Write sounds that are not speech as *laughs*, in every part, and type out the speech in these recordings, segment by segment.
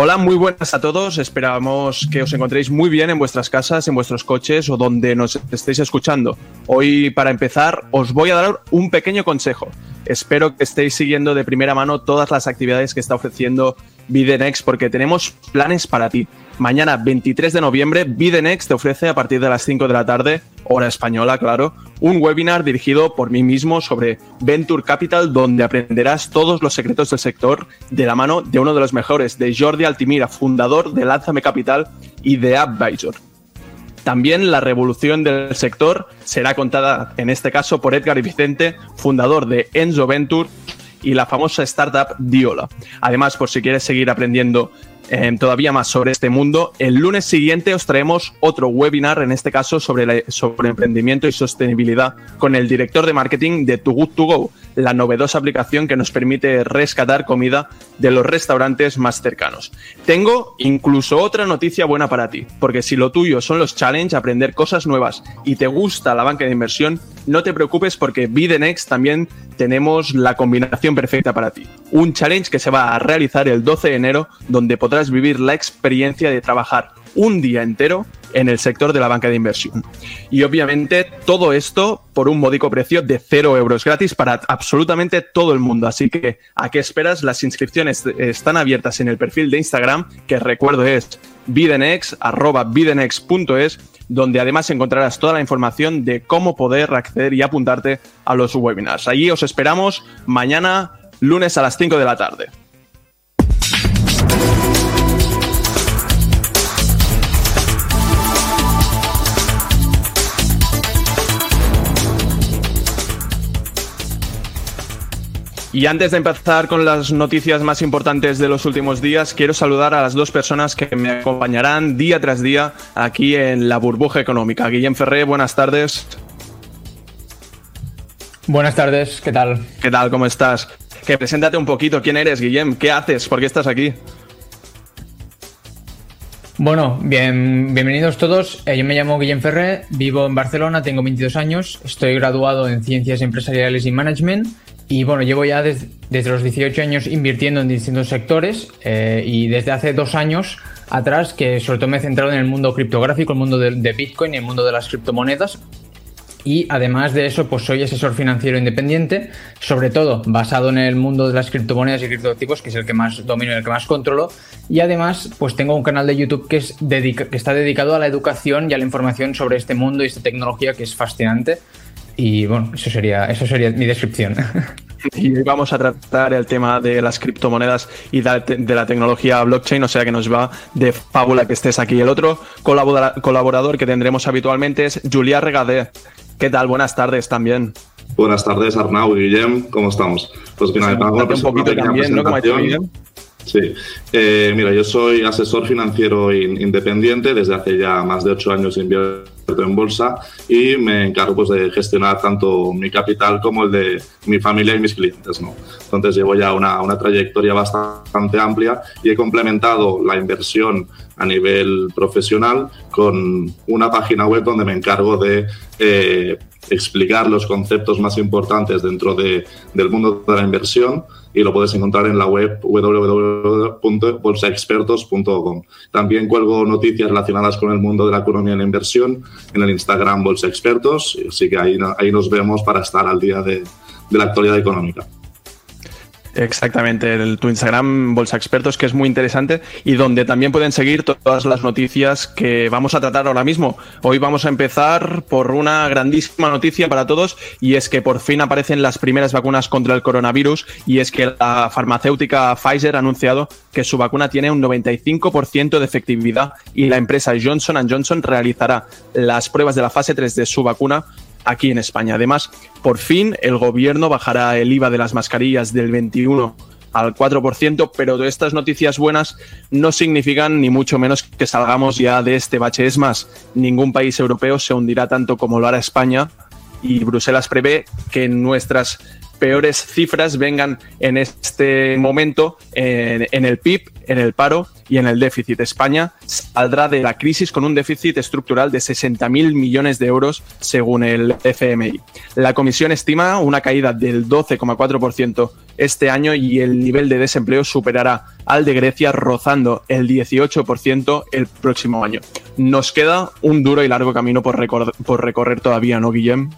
Hola, muy buenas a todos. Esperamos que os encontréis muy bien en vuestras casas, en vuestros coches o donde nos estéis escuchando. Hoy, para empezar, os voy a dar un pequeño consejo. Espero que estéis siguiendo de primera mano todas las actividades que está ofreciendo Bidenex porque tenemos planes para ti. Mañana 23 de noviembre, Bidenex te ofrece a partir de las 5 de la tarde, hora española, claro, un webinar dirigido por mí mismo sobre Venture Capital, donde aprenderás todos los secretos del sector de la mano de uno de los mejores, de Jordi Altimira, fundador de Lánzame Capital y de Advisor. También la revolución del sector será contada, en este caso, por Edgar Vicente, fundador de Enzo Venture y la famosa startup Diola. Además, por si quieres seguir aprendiendo eh, todavía más sobre este mundo, el lunes siguiente os traemos otro webinar, en este caso sobre, sobre emprendimiento y sostenibilidad, con el director de marketing de Too Good To Go, la novedosa aplicación que nos permite rescatar comida de los restaurantes más cercanos. Tengo incluso otra noticia buena para ti, porque si lo tuyo son los challenge, aprender cosas nuevas y te gusta la banca de inversión, no te preocupes porque Bidenex también tenemos la combinación perfecta para ti. Un challenge que se va a realizar el 12 de enero, donde podrás vivir la experiencia de trabajar un día entero en el sector de la banca de inversión. Y obviamente todo esto por un módico precio de 0 euros gratis para absolutamente todo el mundo. Así que, ¿a qué esperas? Las inscripciones están abiertas en el perfil de Instagram, que recuerdo es bidenex, arroba bidenex.es, donde además encontrarás toda la información de cómo poder acceder y apuntarte a los webinars. Allí os esperamos mañana, lunes a las 5 de la tarde. Y antes de empezar con las noticias más importantes de los últimos días, quiero saludar a las dos personas que me acompañarán día tras día aquí en la burbuja económica. Guillem Ferré, buenas tardes. Buenas tardes, ¿qué tal? ¿Qué tal? ¿Cómo estás? Que preséntate un poquito, ¿quién eres, Guillem? ¿Qué haces? ¿Por qué estás aquí? Bueno, bien, bienvenidos todos. Eh, yo me llamo Guillem Ferré, vivo en Barcelona, tengo 22 años, estoy graduado en Ciencias Empresariales y Management y bueno, llevo ya desde, los 18 años invirtiendo en distintos sectores eh, y desde hace dos años atrás que sobre todo me he centrado en el mundo criptográfico, el mundo de, Bitcoin y el mundo de las criptomonedas. Y además de eso, pues soy asesor financiero independiente, sobre todo basado en el mundo de las criptomonedas y criptoactivos, que es el que más domino y el que más controlo. Y además, pues tengo un canal de YouTube que, es que está dedicado a la educación y a la información sobre este mundo y esta tecnología que es fascinante. Y bueno, eso sería, eso sería mi descripción. *laughs* Y hoy vamos a tratar el tema de las criptomonedas y de la tecnología blockchain, o sea que nos va de fábula que estés aquí. El otro colaborador que tendremos habitualmente es Julia Regadé. ¿Qué tal? Buenas tardes también. Buenas tardes, Arnau y Guillem. ¿Cómo estamos? Pues finalmente, un poquito también, ¿no? Como Sí, eh, mira, yo soy asesor financiero independiente, desde hace ya más de ocho años invierto en bolsa y me encargo pues, de gestionar tanto mi capital como el de mi familia y mis clientes. ¿no? Entonces llevo ya una, una trayectoria bastante amplia y he complementado la inversión a nivel profesional con una página web donde me encargo de eh, explicar los conceptos más importantes dentro de, del mundo de la inversión y lo puedes encontrar en la web www.bolsaexpertos.com. También cuelgo noticias relacionadas con el mundo de la economía y la inversión en el Instagram Bolsa Expertos, así que ahí, ahí nos vemos para estar al día de, de la actualidad económica. Exactamente, el, tu Instagram Bolsa Expertos, que es muy interesante y donde también pueden seguir todas las noticias que vamos a tratar ahora mismo. Hoy vamos a empezar por una grandísima noticia para todos y es que por fin aparecen las primeras vacunas contra el coronavirus y es que la farmacéutica Pfizer ha anunciado que su vacuna tiene un 95% de efectividad y la empresa Johnson Johnson realizará las pruebas de la fase 3 de su vacuna aquí en España. Además, por fin el gobierno bajará el IVA de las mascarillas del 21 al 4%, pero estas noticias buenas no significan ni mucho menos que salgamos ya de este bache. Es más, ningún país europeo se hundirá tanto como lo hará España y Bruselas prevé que nuestras peores cifras vengan en este momento en, el PIB, en el paro y en el déficit. España saldrá de la crisis con un déficit estructural de 60.000 millones de euros según el FMI. La comisión estima una caída del 12,4% este año y el nivel de desempleo superará al de Grecia rozando el 18% el próximo año. Nos queda un duro y largo camino por, por recorrer todavía, ¿no, Guillem?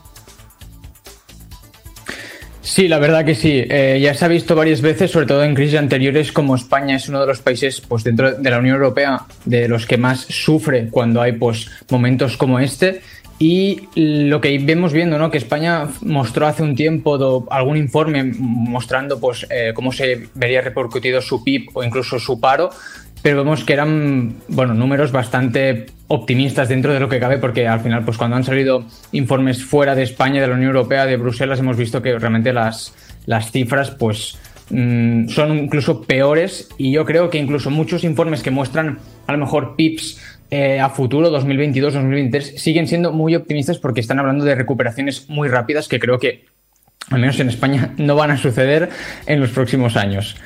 Sí, la verdad que sí. Eh, ya se ha visto varias veces, sobre todo en crisis anteriores, como España es uno de los países pues, dentro de la Unión Europea de los que más sufre cuando hay pues, momentos como este. Y lo que vemos viendo, ¿no? Que España mostró hace un tiempo algún informe mostrando pues, eh, cómo se vería repercutido su PIB o incluso su paro pero vemos que eran bueno, números bastante optimistas dentro de lo que cabe, porque al final, pues cuando han salido informes fuera de España, de la Unión Europea, de Bruselas, hemos visto que realmente las, las cifras, pues mm, son incluso peores y yo creo que incluso muchos informes que muestran a lo mejor PIPs eh, a futuro, 2022-2023, siguen siendo muy optimistas porque están hablando de recuperaciones muy rápidas que creo que, al menos en España, *laughs* no van a suceder en los próximos años.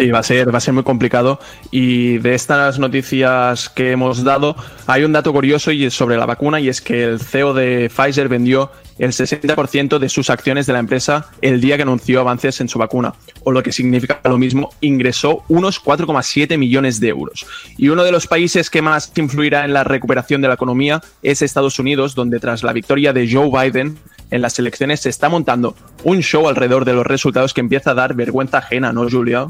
Sí, va a ser, va a ser muy complicado. Y de estas noticias que hemos dado, hay un dato curioso y es sobre la vacuna, y es que el CEO de Pfizer vendió el 60% de sus acciones de la empresa el día que anunció avances en su vacuna, o lo que significa lo mismo, ingresó unos 4,7 millones de euros. Y uno de los países que más influirá en la recuperación de la economía es Estados Unidos, donde tras la victoria de Joe Biden en las elecciones se está montando un show alrededor de los resultados que empieza a dar vergüenza ajena, ¿no, Julia?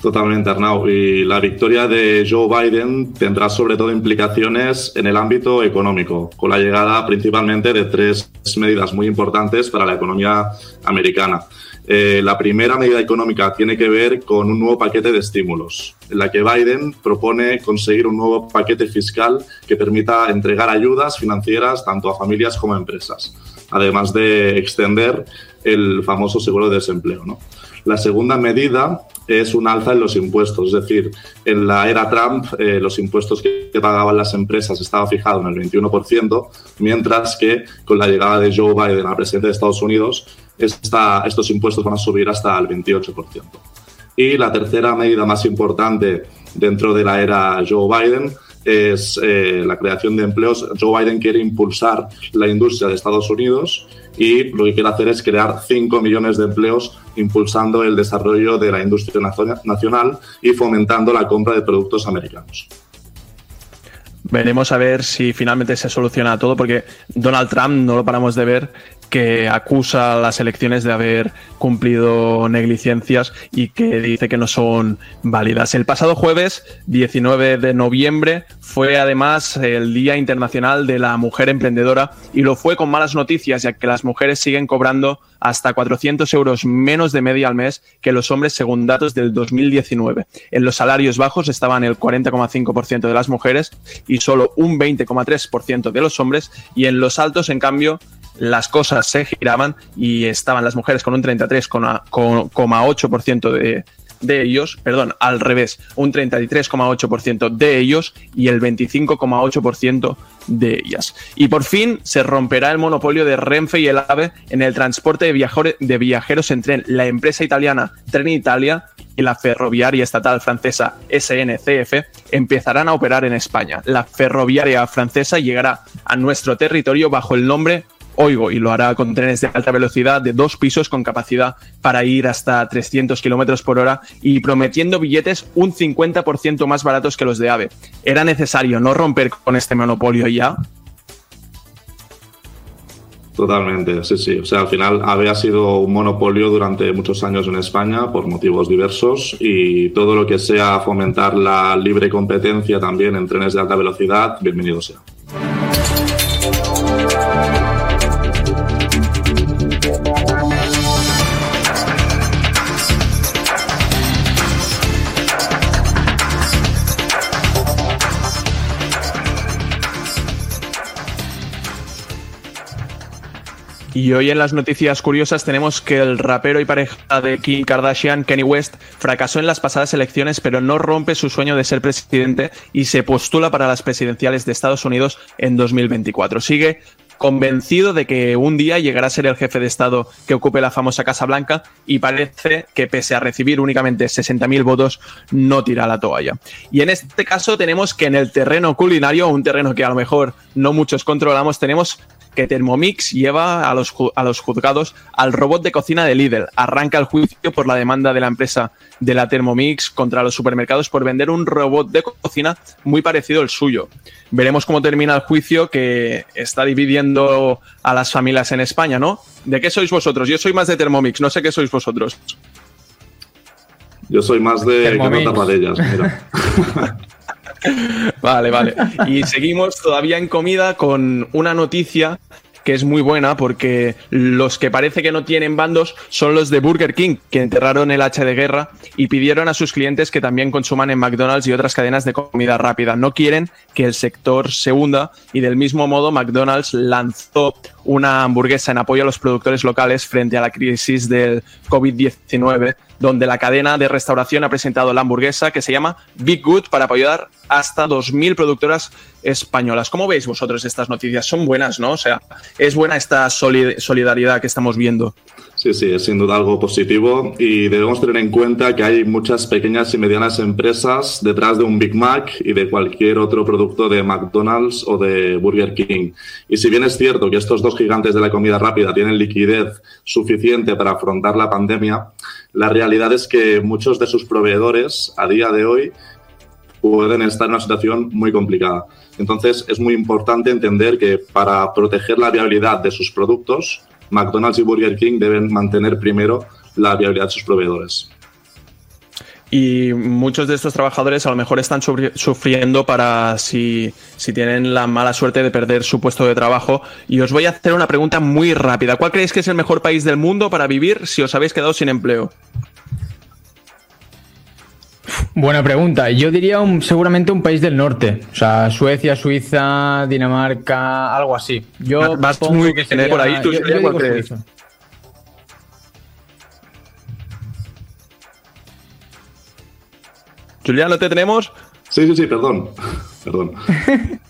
Totalmente, Arnau. Y la victoria de Joe Biden tendrá sobre todo implicaciones en el ámbito económico, con la llegada principalmente de tres medidas muy importantes para la economía americana. Eh, la primera medida económica tiene que ver con un nuevo paquete de estímulos, en la que Biden propone conseguir un nuevo paquete fiscal que permita entregar ayudas financieras tanto a familias como a empresas, además de extender el famoso seguro de desempleo. ¿no? La segunda medida es un alza en los impuestos, es decir, en la era Trump eh, los impuestos que pagaban las empresas estaban fijados en el 21%, mientras que con la llegada de Joe Biden a la presidencia de Estados Unidos, estos impuestos van a subir hasta el 28%. Y la tercera medida más importante dentro de la era Joe Biden es eh, la creación de empleos. Joe Biden quiere impulsar la industria de Estados Unidos y lo que quiere hacer es crear 5 millones de empleos impulsando el desarrollo de la industria nacional y fomentando la compra de productos americanos. Veremos a ver si finalmente se soluciona todo, porque Donald Trump no lo paramos de ver que acusa a las elecciones de haber cumplido negligencias y que dice que no son válidas. El pasado jueves, 19 de noviembre, fue además el Día Internacional de la Mujer Emprendedora y lo fue con malas noticias, ya que las mujeres siguen cobrando hasta 400 euros menos de media al mes que los hombres según datos del 2019. En los salarios bajos estaban el 40,5% de las mujeres y solo un 20,3% de los hombres y en los altos, en cambio, las cosas se giraban y estaban las mujeres con un 33,8% de, de ellos, perdón, al revés, un 33,8% de ellos y el 25,8% de ellas. Y por fin se romperá el monopolio de Renfe y el AVE en el transporte de, de viajeros entre la empresa italiana Trenitalia y la ferroviaria estatal francesa SNCF empezarán a operar en España. La ferroviaria francesa llegará a nuestro territorio bajo el nombre Oigo y lo hará con trenes de alta velocidad de dos pisos con capacidad para ir hasta 300 kilómetros por hora y prometiendo billetes un 50% más baratos que los de AVE. ¿Era necesario no romper con este monopolio ya? Totalmente, sí, sí. O sea, al final AVE ha sido un monopolio durante muchos años en España por motivos diversos y todo lo que sea fomentar la libre competencia también en trenes de alta velocidad, bienvenido sea. Y hoy en las noticias curiosas tenemos que el rapero y pareja de Kim Kardashian, Kenny West, fracasó en las pasadas elecciones, pero no rompe su sueño de ser presidente y se postula para las presidenciales de Estados Unidos en 2024. Sigue convencido de que un día llegará a ser el jefe de Estado que ocupe la famosa Casa Blanca y parece que pese a recibir únicamente 60.000 votos, no tira la toalla. Y en este caso tenemos que en el terreno culinario, un terreno que a lo mejor no muchos controlamos, tenemos que Thermomix lleva a los, a los juzgados al robot de cocina de Lidl. Arranca el juicio por la demanda de la empresa de la Thermomix contra los supermercados por vender un robot de cocina muy parecido al suyo. Veremos cómo termina el juicio que está dividiendo a las familias en España, ¿no? ¿De qué sois vosotros? Yo soy más de Thermomix, no sé qué sois vosotros. Yo soy más de ellas, mira. *laughs* vale, vale. Y seguimos todavía en comida con una noticia que es muy buena porque los que parece que no tienen bandos son los de Burger King, que enterraron el hacha de guerra y pidieron a sus clientes que también consuman en McDonald's y otras cadenas de comida rápida. No quieren que el sector se hunda y del mismo modo McDonald's lanzó una hamburguesa en apoyo a los productores locales frente a la crisis del COVID-19 donde la cadena de restauración ha presentado la hamburguesa que se llama Big Good para apoyar hasta 2.000 productoras españolas. ¿Cómo veis vosotros estas noticias? Son buenas, ¿no? O sea, es buena esta solidaridad que estamos viendo. Sí, sí, es sin duda algo positivo y debemos tener en cuenta que hay muchas pequeñas y medianas empresas detrás de un Big Mac y de cualquier otro producto de McDonald's o de Burger King. Y si bien es cierto que estos dos gigantes de la comida rápida tienen liquidez suficiente para afrontar la pandemia, la realidad es que muchos de sus proveedores a día de hoy pueden estar en una situación muy complicada. Entonces, es muy importante entender que para proteger la viabilidad de sus productos, McDonald's y Burger King deben mantener primero la viabilidad de sus proveedores y muchos de estos trabajadores a lo mejor están sufriendo para si, si, tienen la mala suerte de perder su puesto de trabajo. Y os voy a hacer una pregunta muy rápida. ¿Cuál creéis que es el mejor país del mundo para vivir si os habéis quedado sin empleo? Buena pregunta. Yo diría seguramente un país del norte. O sea, Suecia, Suiza, Dinamarca, algo así. Yo vas muy que por ahí. ¿Tú Julián, ¿lo te tenemos? Sí, sí, sí, perdón. *laughs* perdón. *laughs*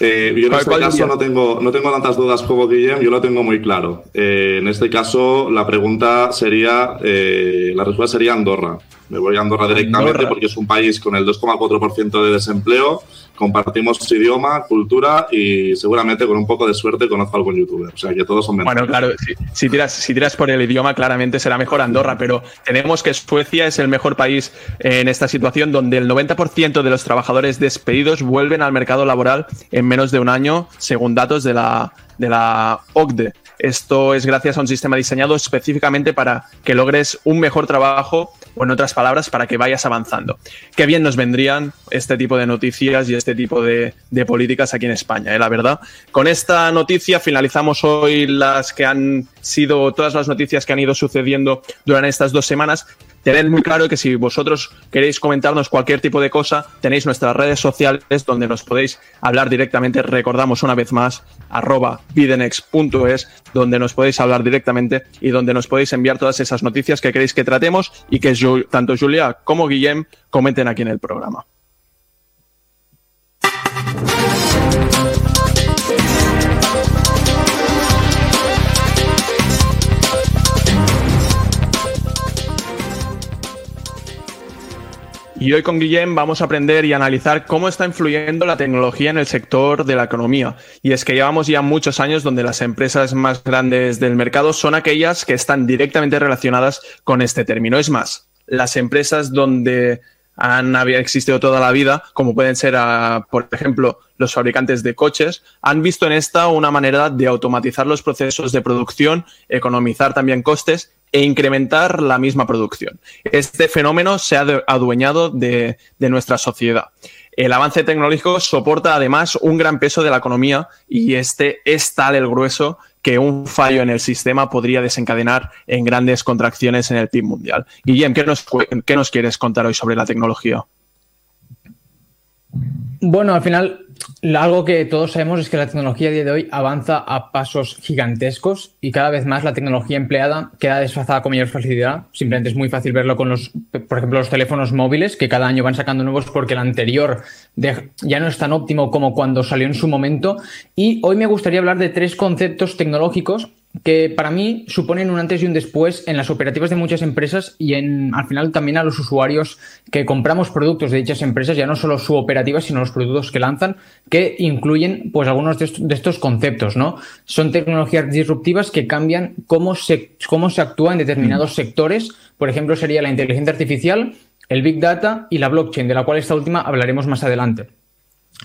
Eh, yo en este caso no tengo, no tengo tantas dudas como Guillem, yo lo tengo muy claro. Eh, en este caso, la pregunta sería, eh, la respuesta sería Andorra. Me voy a Andorra directamente porque es un país con el 2,4% de desempleo compartimos idioma, cultura y seguramente con un poco de suerte conozco a algún youtuber. O sea, que todos son Bueno, claro, si, tiras, si tiras por el idioma, claramente será mejor Andorra, pero tenemos que Suecia es el mejor país en esta situación donde el 90% de los trabajadores despedidos vuelven al mercado laboral en menos de un año, según datos de la, de la OCDE. Esto es gracias a un sistema diseñado específicamente para que logres un mejor trabajo o en otras palabras, para que vayas avanzando. Qué bien nos vendrían este tipo de noticias y este tipo de, políticas aquí en España, ¿eh? la verdad. Con esta noticia finalizamos hoy las que han sido todas las noticias que han ido sucediendo durante estas dos semanas tened muy claro que si vosotros queréis comentarnos cualquier tipo de cosa, tenéis nuestras redes sociales donde nos podéis hablar directamente. Recordamos una vez más, arroba videnex.es, donde nos podéis hablar directamente y donde nos podéis enviar todas esas noticias que queréis que tratemos y que tanto Julia como Guillem comenten aquí en el programa. Y hoy con Guillem vamos a aprender y analizar cómo está influyendo la tecnología en el sector de la economía. Y es que llevamos ya muchos años donde las empresas más grandes del mercado son aquellas que están directamente relacionadas con este término. Es más, las empresas donde han existido toda la vida, como pueden ser, ah, por ejemplo, los fabricantes de coches, han visto en esta una manera de automatizar los procesos de producción, economizar también costes e incrementar la misma producción. Este fenómeno se ha adueñado de, nuestra sociedad. El avance tecnológico soporta además un gran peso de la economía y este es tal el grueso que un fallo en el sistema podría desencadenar en grandes contracciones en el PIB mundial. Guillem, ¿qué nos, qué nos quieres contar hoy sobre la tecnología? Bueno, al final, algo que todos sabemos es que la tecnología a día de hoy avanza a pasos gigantescos y cada vez más la tecnología empleada queda desfasada con mayor facilidad. Simplemente es muy fácil verlo con los, por ejemplo, los teléfonos móviles, que cada año van sacando nuevos porque el anterior ya no es tan óptimo como cuando salió en su momento. Y hoy me gustaría hablar de tres conceptos tecnológicos que para mí suponen un antes y un después en las operativas de muchas empresas y en, al final también a los usuarios que compramos productos de dichas empresas, ya no solo su operativa, sino los productos que lanzan, que incluyen pues algunos de estos, conceptos, ¿no? Son tecnologías disruptivas que cambian cómo se, cómo se actúa en determinados mm. sectores. Por ejemplo, sería la inteligencia artificial, el Big Data y la blockchain, de la cual esta última hablaremos más adelante.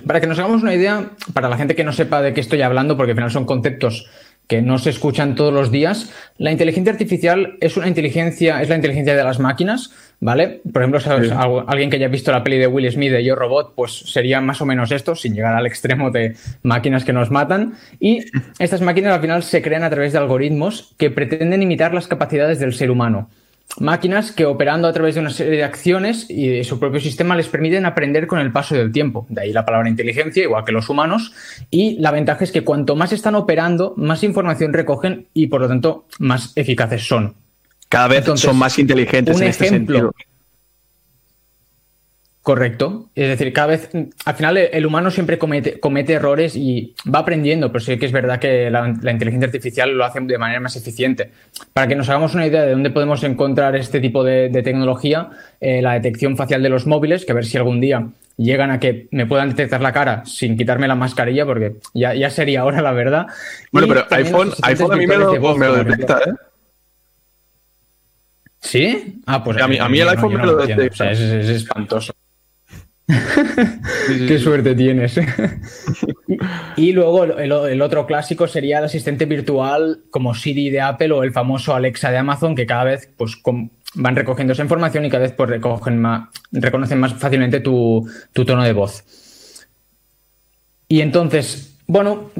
Para que nos hagamos una idea, para la gente que no sepa de qué estoy hablando, porque al final son conceptos que no se escuchan todos los días. La inteligencia artificial es una inteligencia, es la inteligencia de las máquinas, ¿vale? Por ejemplo, ¿sabes? alguien que haya visto la peli de Will Smith de Yo Robot, pues sería más o menos esto, sin llegar al extremo de máquinas que nos matan. Y estas máquinas al final se crean a través de algoritmos que pretenden imitar las capacidades del ser humano máquinas que operando a través de una serie de acciones y de su propio sistema les permiten aprender con el paso del tiempo. De ahí la palabra inteligencia, igual que los humanos. Y la ventaja es que cuanto más están operando, más información recogen y por lo tanto más eficaces son. Cada vez son más inteligentes un en este ejemplo, Correcto. Es decir, cada vez, al final el humano siempre comete, comete errores y va aprendiendo, pero sí que es verdad que la, inteligencia artificial lo hace de manera más eficiente. Para que nos hagamos una idea de dónde podemos encontrar este tipo de, tecnología, eh, la detección facial de los móviles, que a ver si algún día llegan a que me puedan detectar la cara sin quitarme la mascarilla, porque ya, ya sería ahora la verdad. Bueno, pero iPhone, iPhone a mí me lo, detecta, ¿eh? ¿Sí? Ah, pues a mí, a mí el iPhone me lo detecta. es espantoso. Qué suerte tienes. *laughs* y, luego el, otro clásico sería el asistente virtual como Siri de Apple o el famoso Alexa de Amazon, que cada vez pues, van recogiendo esa información y cada vez pues, recogen más, reconocen más fácilmente tu, tono de voz. Y entonces, bueno,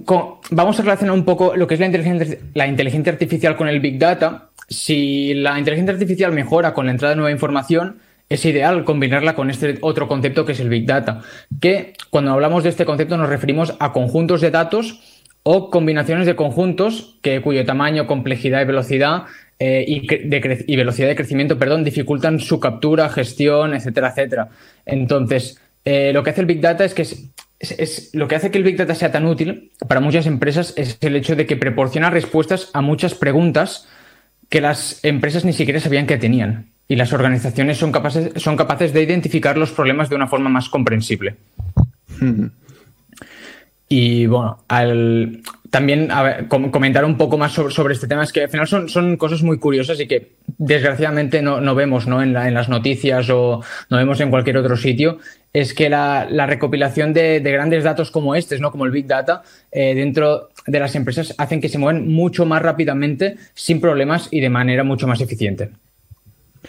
vamos a relacionar un poco lo que es la inteligencia, la inteligencia artificial con el Big Data. Si la inteligencia artificial mejora con la entrada de nueva información, es ideal combinarla con este otro concepto que es el Big Data, que cuando hablamos de este concepto nos referimos a conjuntos de datos o combinaciones de conjuntos que, cuyo tamaño, complejidad y velocidad eh, y, velocidad de crecimiento perdón, dificultan su captura, gestión, etcétera, etcétera. Entonces, eh, lo que hace el Big Data es que es, lo que hace que el Big Data sea tan útil para muchas empresas es el hecho de que proporciona respuestas a muchas preguntas que las empresas ni siquiera sabían que tenían y las organizaciones son capaces, son capaces de identificar los problemas de una forma más comprensible. Y bueno, al, también comentar un poco más sobre, este tema es que al final son, son cosas muy curiosas y que desgraciadamente no, vemos ¿no? En, las noticias o no vemos en cualquier otro sitio. Es que la, recopilación de, grandes datos como estos, ¿no? como el Big Data, eh, dentro de las empresas hacen que se muevan mucho más rápidamente, sin problemas y de manera mucho más eficiente.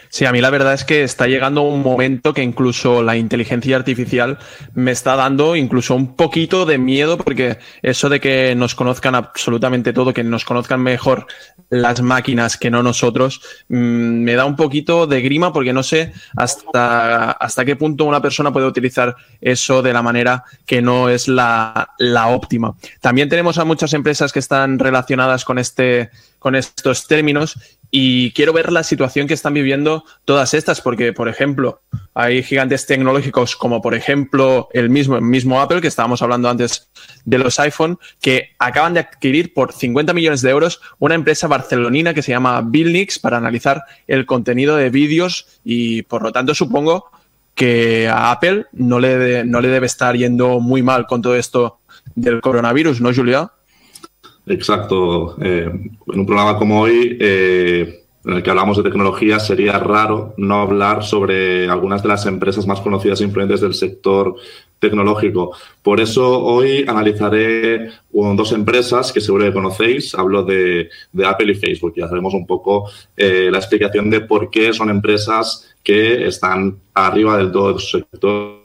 Sí, a mí la verdad es que está llegando un momento que incluso la inteligencia artificial me está dando incluso un poquito de miedo porque eso de que nos conozcan absolutamente todo, que nos conozcan mejor las máquinas que no nosotros, mm, me da un poquito de grima porque no sé hasta, hasta qué punto una persona puede utilizar eso de la manera que no es la, la óptima. También tenemos a muchas empresas que están relacionadas con este con estos términos y quiero ver la situación que están viviendo todas estas, porque, por ejemplo, hay gigantes tecnológicos como, por ejemplo, el mismo, el mismo Apple, que estábamos hablando antes de los iPhone, que acaban de adquirir por 50 millones de euros una empresa barcelonina que se llama Billnix para analizar el contenido de vídeos y, por lo tanto, supongo que a Apple no le, no le debe estar yendo muy mal con todo esto del coronavirus, ¿no, Julia? Exacto. Eh, en un programa como hoy, eh, en el que hablamos de tecnología, sería raro no hablar sobre algunas de las empresas más conocidas e influyentes del sector tecnológico. Por eso hoy analizaré dos empresas que seguro que conocéis. Hablo de, Apple y Facebook y haremos un poco eh, la explicación de por qué son empresas que están arriba del todo su sector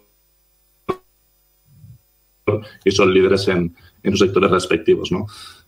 y son líderes en, en sus sectores respectivos. ¿no?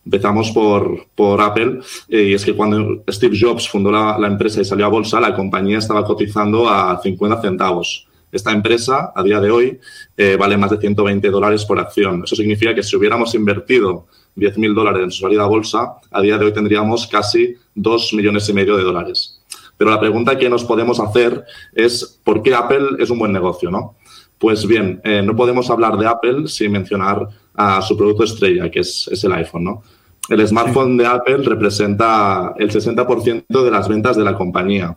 Empezamos por, por Apple eh, y es que cuando Steve Jobs fundó la, empresa y salió a bolsa, la compañía estaba cotizando a 50 centavos Esta empresa, a día de hoy, eh, vale más de 120 dólares por acción. Eso significa que si hubiéramos invertido 10.000 dólares en su salida a bolsa, a día de hoy tendríamos casi 2 millones y medio de dólares. Pero la pregunta que nos podemos hacer es ¿por qué Apple es un buen negocio? ¿no? Pues bien, eh, no podemos hablar de Apple sin mencionar a su producto estrella, que es, el iPhone. ¿no? El smartphone de Apple representa el 60% de las ventas de la compañía,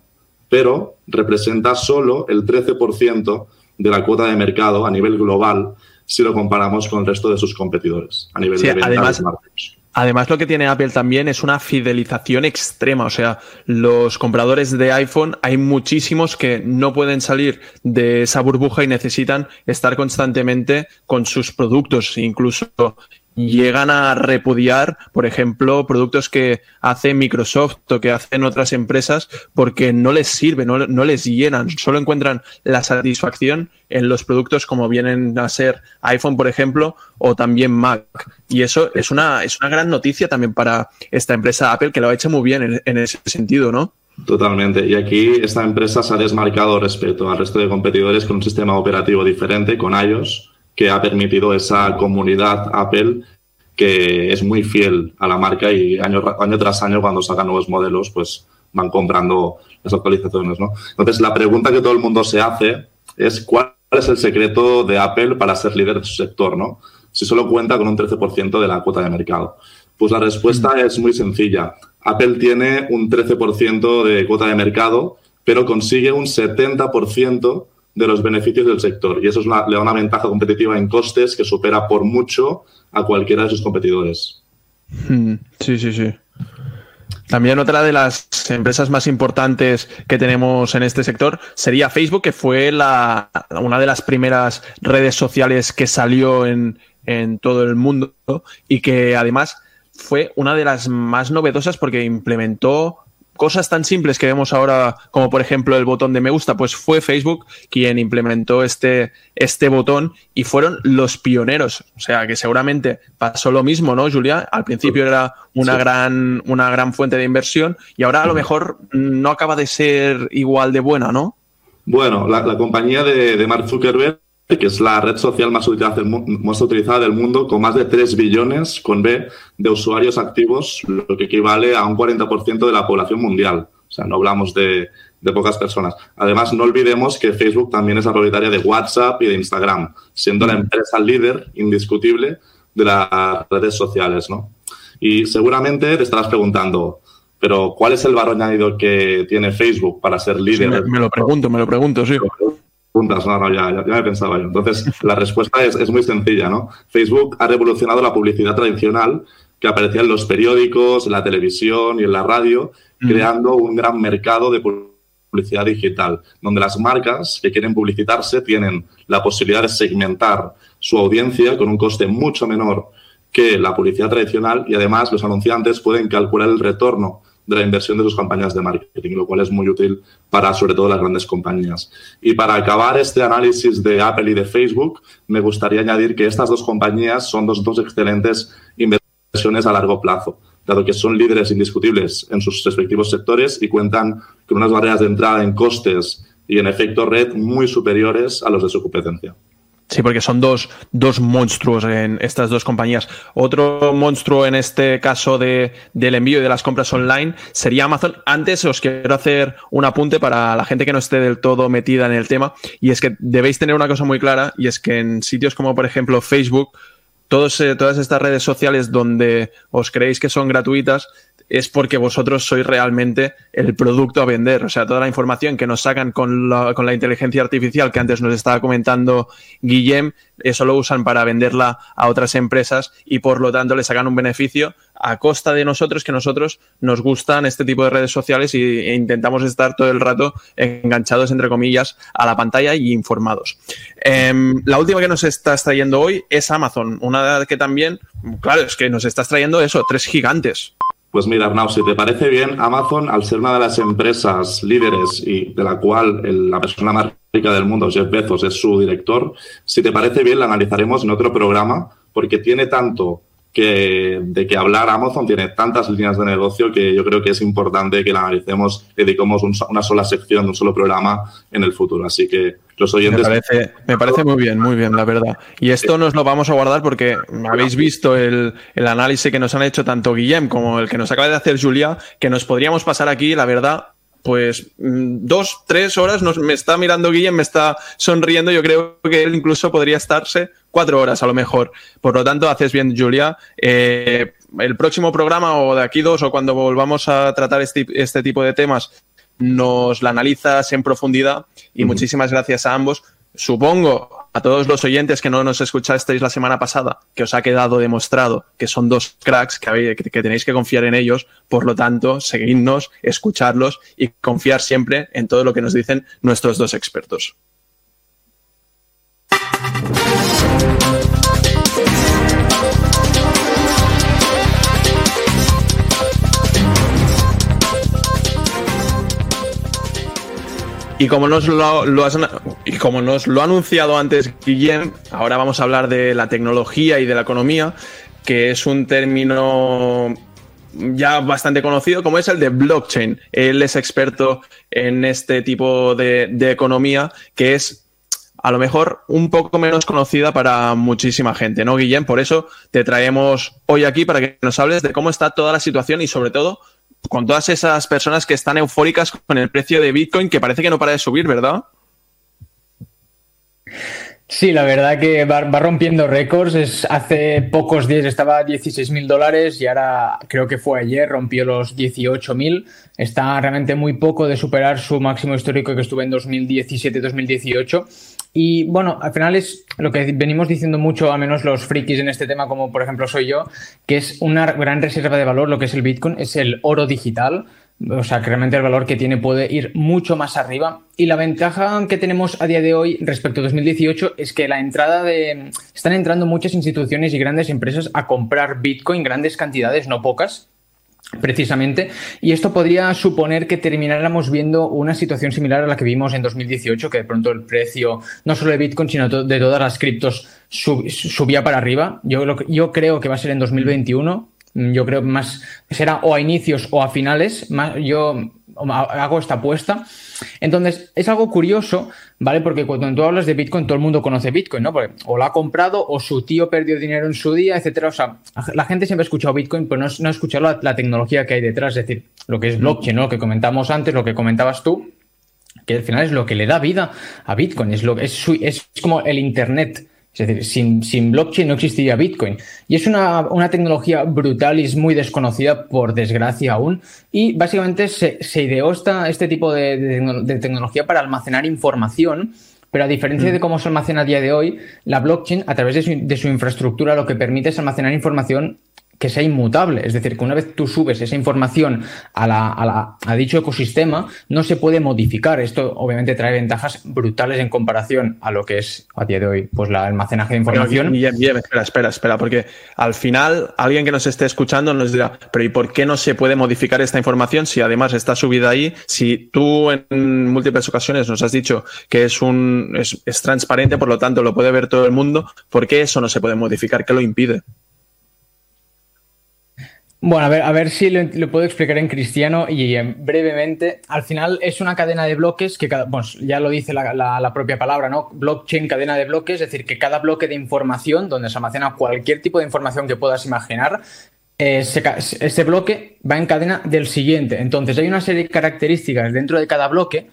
pero representa solo el 13% de la cuota de mercado a nivel global si lo comparamos con el resto de sus competidores a nivel de ventas además, de smartphones. Además, lo que tiene Apple también es una fidelización extrema. O sea, los compradores de iPhone, hay muchísimos que no pueden salir de esa burbuja y necesitan estar constantemente con sus productos. Incluso llegan a repudiar, por ejemplo, productos que hace Microsoft o que hacen otras empresas porque no les sirven, no, no, les llenan, solo encuentran la satisfacción en los productos como vienen a ser iPhone, por ejemplo, o también Mac. Y eso es una, es una gran noticia también para esta empresa Apple, que lo ha hecho muy bien en, en ese sentido, ¿no? Totalmente. Y aquí esta empresa se ha desmarcado respecto al resto de competidores con un sistema operativo diferente, con iOS, que ha permitido esa comunidad Apple que es muy fiel a la marca y año, año tras año cuando sacan nuevos modelos pues van comprando las actualizaciones. ¿no? Entonces la pregunta que todo el mundo se hace es cuál es el secreto de Apple para ser líder de su sector, ¿no? Si solo cuenta con un 13% de la cuota de mercado. Pues la respuesta mm. es muy sencilla. Apple tiene un 13% de cuota de mercado, pero consigue un 70% de los beneficios del sector y eso le da una ventaja competitiva en costes que supera por mucho a cualquiera de sus competidores. Hmm, sí, sí, sí. También otra de las empresas más importantes que tenemos en este sector sería Facebook, que fue la, una de las primeras redes sociales que salió en, en todo el mundo y que además fue una de las más novedosas porque implementó cosas tan simples que vemos ahora, como por ejemplo el botón de me gusta, pues fue Facebook quien implementó este, este botón y fueron los pioneros. O sea que seguramente pasó lo mismo, ¿no, Julia? Al principio era una, gran, una gran fuente de inversión y ahora a lo mejor no acaba de ser igual de buena, ¿no? Bueno, la, compañía de, de Mark Zuckerberg que es la red social más utilizada, del, más utilizada del mundo, con más de 3 billones, con B, de usuarios activos, lo que equivale a un 40% de la población mundial. O sea, no hablamos de, de, pocas personas. Además, no olvidemos que Facebook también es la propietaria de WhatsApp y de Instagram, siendo la empresa líder indiscutible de las redes sociales, ¿no? Y seguramente te estarás preguntando, pero ¿cuál es el valor añadido que tiene Facebook para ser líder? me, me, lo pregunto, me lo pregunto, sí puntas, no, no, ya, ya, me pensaba yo. Entonces, *laughs* la respuesta es, es, muy sencilla, ¿no? Facebook ha revolucionado la publicidad tradicional que aparecía en los periódicos, en la televisión y en la radio, creando un gran mercado de publicidad digital, donde las marcas que quieren publicitarse tienen la posibilidad de segmentar su audiencia con un coste mucho menor que la publicidad tradicional y además los anunciantes pueden calcular el retorno de la inversión de sus campañas de marketing, lo cual es muy útil para sobre todo las grandes compañías. Y para acabar este análisis de Apple y de Facebook, me gustaría añadir que estas dos compañías son dos, dos excelentes inversiones a largo plazo, dado que son líderes indiscutibles en sus respectivos sectores y cuentan con unas barreras de entrada en costes y en efecto red muy superiores a los de su competencia. Sí, porque son dos, dos monstruos en estas dos compañías. Otro monstruo en este caso de, del envío y de las compras online sería Amazon. Antes os quiero hacer un apunte para la gente que no esté del todo metida en el tema. Y es que debéis tener una cosa muy clara y es que en sitios como por ejemplo Facebook, todos, eh, todas estas redes sociales donde os creéis que son gratuitas, es porque vosotros sois realmente el producto a vender. O sea, toda la información que nos sacan con la, inteligencia artificial que antes nos estaba comentando Guillem, eso lo usan para venderla a otras empresas y por lo tanto le sacan un beneficio a costa de nosotros que nosotros nos gustan este tipo de redes sociales e intentamos estar todo el rato enganchados, entre comillas, a la pantalla y informados. Eh, la última que nos estás trayendo hoy es Amazon, una que también, claro, es que nos estás trayendo eso, tres gigantes. Pues mira, Arnau, si te parece bien, Amazon, al ser una de las empresas líderes y de la cual la persona más rica del mundo, Jeff Bezos, es su director, si te parece bien, la analizaremos en otro programa porque tiene tanto que, de que hablar Amazon, tiene tantas líneas de negocio que yo creo que es importante que la analicemos, dediquemos una sola sección, un solo programa en el futuro. Así que los oyentes. Me parece, me parece muy bien, muy bien, la verdad. Y esto nos lo vamos a guardar porque habéis visto el, el análisis que nos han hecho tanto Guillem como el que nos acaba de hacer Julia, que nos podríamos pasar aquí, la verdad, pues mm, dos, tres horas nos, me está mirando Guillem, me está sonriendo. Yo creo que él incluso podría estarse cuatro horas a lo mejor. Por lo tanto, haces bien, Julia. Eh, el próximo programa o de aquí dos o cuando volvamos a tratar este, este tipo de temas, nos la analizas en profundidad y muchísimas gracias a ambos. Supongo a todos los oyentes que no nos escuchasteis la semana pasada, que os ha quedado demostrado que son dos cracks, que, que, tenéis que confiar en ellos, por lo tanto, seguidnos, escucharlos y confiar siempre en todo lo que nos dicen nuestros dos expertos. Y como nos lo, y como nos lo ha anunciado antes Guillem, ahora vamos a hablar de la tecnología y de la economía, que es un término ya bastante conocido, como es el de blockchain. Él es experto en este tipo de, de economía, que es a lo mejor un poco menos conocida para muchísima gente, ¿no, Guillem? Por eso te traemos hoy aquí para que nos hables de cómo está toda la situación y sobre todo con todas esas personas que están eufóricas con el precio de Bitcoin, que parece que no para de subir, ¿verdad? Sí, la verdad que va, rompiendo récords. Es, hace pocos días estaba a 16 mil dólares y ahora creo que fue ayer, rompió los 18 mil. Está realmente muy poco de superar su máximo histórico que estuvo en 2017-2018. Y bueno, al final es lo que venimos diciendo mucho, a menos los frikis en este tema, como por ejemplo soy yo, que es una gran reserva de valor, lo que es el Bitcoin, es el oro digital. O sea, que realmente el valor que tiene puede ir mucho más arriba. Y la ventaja que tenemos a día de hoy respecto a 2018 es que la entrada de. Están entrando muchas instituciones y grandes empresas a comprar Bitcoin, grandes cantidades, no pocas precisamente. Y esto podría suponer que termináramos viendo una situación similar a la que vimos en 2018, que de pronto el precio no solo de Bitcoin, sino de todas las criptos subía para arriba. Yo, yo creo que va a ser en 2021. Yo creo más será o a inicios o a finales. yo hago esta apuesta. Entonces, es algo curioso, ¿vale? Porque cuando tú hablas de Bitcoin, todo el mundo conoce Bitcoin, ¿no? Porque o lo ha comprado o su tío perdió dinero en su día, etcétera. O sea, la gente siempre ha escuchado Bitcoin, pero no, ha escuchado la, tecnología que hay detrás, es decir, lo que es blockchain, ¿no? Lo que comentamos antes, lo que comentabas tú, que al final es lo que le da vida a Bitcoin, es, lo, es, es como el Internet es decir, sin, blockchain no existiría Bitcoin. Y es una, tecnología brutal y es muy desconocida, por desgracia aún. Y básicamente se, ideó este tipo de, tecnología para almacenar información. Pero a diferencia mm. de cómo se almacena a día de hoy, la blockchain, a través de su, de su infraestructura, lo que permite es almacenar información que sea inmutable. Es decir, que una vez tú subes esa información a, la, a, dicho ecosistema, no se puede modificar. Esto obviamente trae ventajas brutales en comparación a lo que es a día de hoy, pues la almacenaje de información. Bien, bien, espera, espera, espera, porque al final alguien que nos esté escuchando nos dirá, pero ¿y por qué no se puede modificar esta información si además está subida ahí? Si tú en múltiples ocasiones nos has dicho que es un es, es transparente, por lo tanto lo puede ver todo el mundo, ¿por qué eso no se puede modificar? ¿Qué lo impide? Bueno, a ver, a ver si lo, puedo explicar en cristiano y brevemente. Al final es una cadena de bloques que, pues, ya lo dice la, propia palabra, ¿no? Blockchain, cadena de bloques, es decir, que cada bloque de información, donde se almacena cualquier tipo de información que puedas imaginar, eh, ese bloque va en cadena del siguiente. Entonces hay una serie de características dentro de cada bloque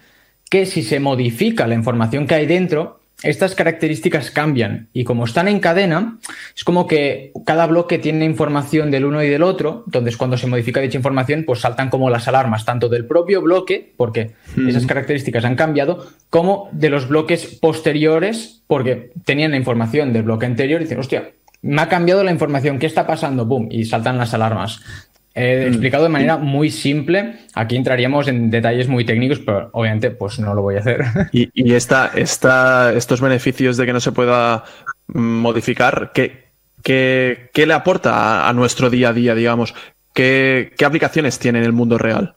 que si se modifica la información que hay dentro, estas características cambian y como están en cadena, es como que cada bloque tiene información del uno y del otro, entonces cuando se modifica dicha información, pues saltan como las alarmas, tanto del propio bloque, porque esas características han cambiado, como de los bloques posteriores, porque tenían la información del bloque anterior y dicen, hostia, me ha cambiado la información, ¿qué está pasando? ¡Boom! Y saltan las alarmas. He mm. explicado de manera muy simple. Aquí entraríamos en detalles muy técnicos, pero obviamente pues no lo voy a hacer. *laughs* Y, esta, estos beneficios de que no se pueda modificar, ¿qué, qué, le aporta a, nuestro día a día, digamos? ¿Qué, ¿Qué aplicaciones tiene en el mundo real?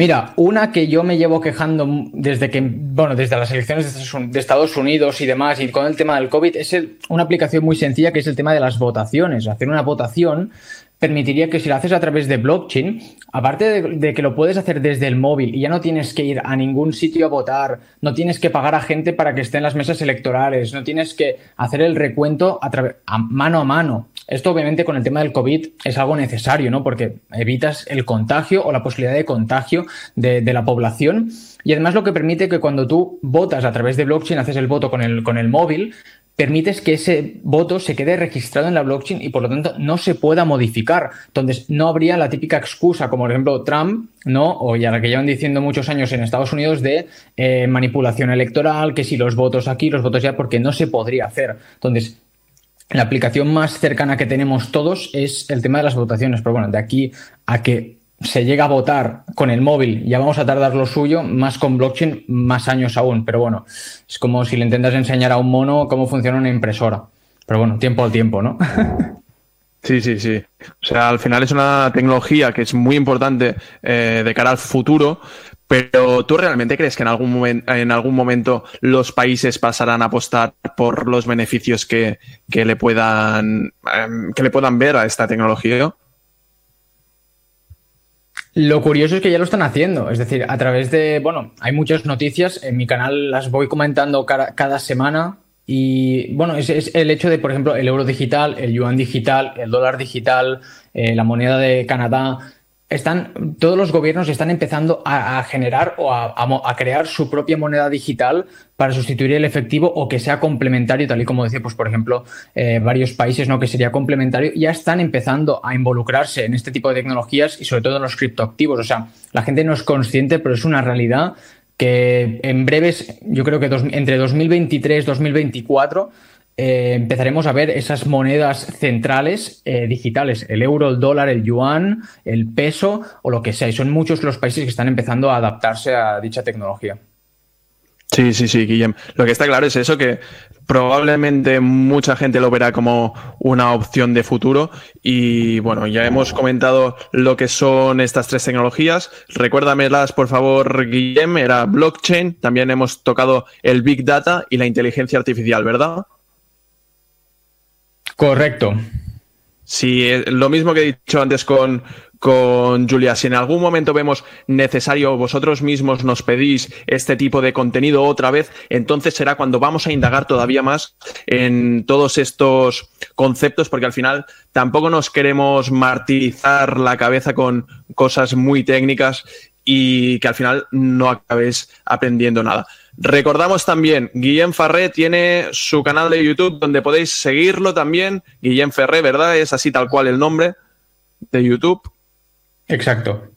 Mira, una que yo me llevo quejando desde que, bueno, desde las elecciones de Estados Unidos y demás, y con el tema del COVID, es una aplicación muy sencilla que es el tema de las votaciones. Hacer una votación permitiría que si lo haces a través de blockchain, aparte de, que lo puedes hacer desde el móvil y ya no tienes que ir a ningún sitio a votar, no tienes que pagar a gente para que esté en las mesas electorales, no tienes que hacer el recuento a mano a mano. Esto obviamente con el tema del COVID es algo necesario, ¿no? Porque evitas el contagio o la posibilidad de contagio de, la población. Y además lo que permite que cuando tú votas a través de blockchain, haces el voto con el, con el móvil, permites que ese voto se quede registrado en la blockchain y por lo tanto no se pueda modificar. Entonces no habría la típica excusa, como por ejemplo Trump, ¿no? O ya la que llevan diciendo muchos años en Estados Unidos de eh, manipulación electoral, que si los votos aquí, los votos ya, porque no se podría hacer. Entonces, la aplicación más cercana que tenemos todos es el tema de las votaciones. Pero bueno, de aquí a que se llega a votar con el móvil, ya vamos a tardar lo suyo, más con blockchain, más años aún. Pero bueno, es como si le intentas enseñar a un mono cómo funciona una impresora. Pero bueno, tiempo al tiempo, ¿no? *laughs* Sí, sí, sí. O sea, al final es una tecnología que es muy importante eh, de cara al futuro, pero ¿tú realmente crees que en algún, en algún momento los países pasarán a apostar por los beneficios que, que le, puedan, em, que le puedan ver a esta tecnología? Lo curioso es que ya lo están haciendo, es decir, a través de, bueno, hay muchas noticias, en mi canal las voy comentando cada, semana. Y, bueno, es, es, el hecho de, por ejemplo, el euro digital, el yuan digital, el dólar digital, eh, la moneda de Canadá, están, todos los gobiernos están empezando a, generar o a, crear su propia moneda digital para sustituir el efectivo o que sea complementario, tal y como decía, pues por ejemplo, eh, varios países, ¿no? Que sería complementario, ya están empezando a involucrarse en este tipo de tecnologías y sobre todo en los criptoactivos. O sea, la gente no es consciente, pero es una realidad que en breves, yo creo que entre 2023 y 2024 eh, empezaremos a ver esas monedas centrales eh, digitales, el euro, el dólar, el yuan, el peso o lo que sea. Y son muchos los países que están empezando a adaptarse a dicha tecnología. Sí, sí, sí, Guillem. Lo que está claro es eso, que probablemente mucha gente lo verá como una opción de futuro. Y bueno, ya hemos comentado lo que son estas tres tecnologías. Recuérdamelas, por favor, Guillem. Era blockchain. También hemos tocado el Big Data y la inteligencia artificial, ¿verdad? Correcto. Sí, eh, lo mismo que he dicho antes con, con Julia, si en algún momento vemos necesario, vosotros mismos nos pedís este tipo de contenido otra vez, entonces será cuando vamos a indagar todavía más en todos estos conceptos, porque al final tampoco nos queremos martirizar la cabeza con cosas muy técnicas y que al final no acabéis aprendiendo nada. Recordamos también, Guillem Ferré tiene su canal de YouTube donde podéis seguirlo también. Guillem Ferré, ¿verdad? Es así tal cual el nombre de YouTube. Exacto.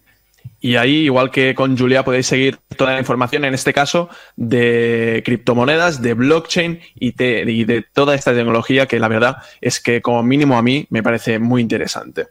Y ahí, igual que con Julia, podéis seguir toda la información, en este caso, de criptomonedas, de blockchain y de, y de toda esta tecnología que la verdad es que como mínimo a mí me parece muy interesante.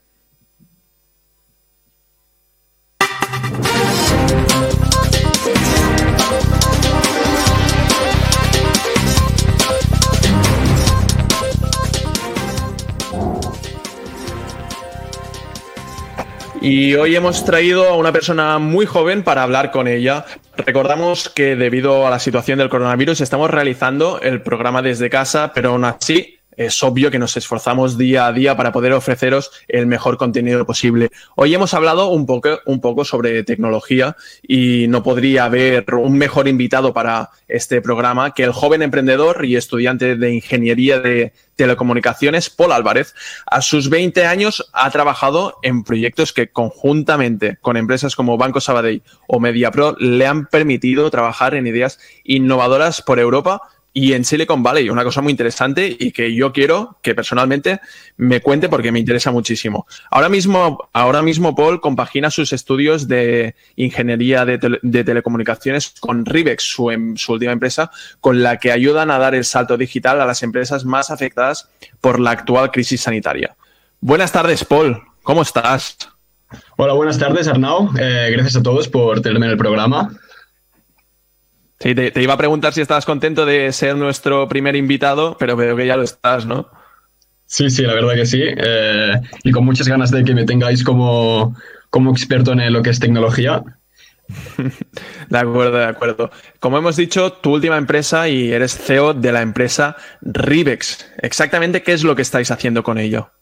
Y hoy hemos traído a una persona muy joven para hablar con ella. Recordamos que debido a la situación del coronavirus estamos realizando el programa desde casa, pero aún así es obvio que nos esforzamos día a día para poder ofreceros el mejor contenido posible. Hoy hemos hablado un poco, un poco sobre tecnología y no podría haber un mejor invitado para este programa que el joven emprendedor y estudiante de ingeniería de telecomunicaciones, Paul Álvarez. A sus 20 años ha trabajado en proyectos que conjuntamente con empresas como Banco Sabadell o MediaPro le han permitido trabajar en ideas innovadoras por Europa y en Silicon Valley, una cosa muy interesante y que yo quiero que personalmente me cuente porque me interesa muchísimo. Ahora mismo, ahora mismo Paul compagina sus estudios de ingeniería de, telecomunicaciones con Rivex, su, em, su, última empresa, con la que ayudan a dar el salto digital a las empresas más afectadas por la actual crisis sanitaria. Buenas tardes, Paul. ¿Cómo estás? Hola, buenas tardes, Arnau. Eh, gracias a todos por tenerme en el programa. Sí, te, iba a preguntar si estabas contento de ser nuestro primer invitado, pero veo que ya lo estás, ¿no? Sí, sí, la verdad que sí. Eh, y con muchas ganas de que me tengáis como, como experto en lo que es tecnología. *laughs* De acuerdo, de acuerdo. Como hemos dicho, tu última empresa y eres CEO de la empresa Rivex. Exactamente qué es lo que estáis haciendo con ello.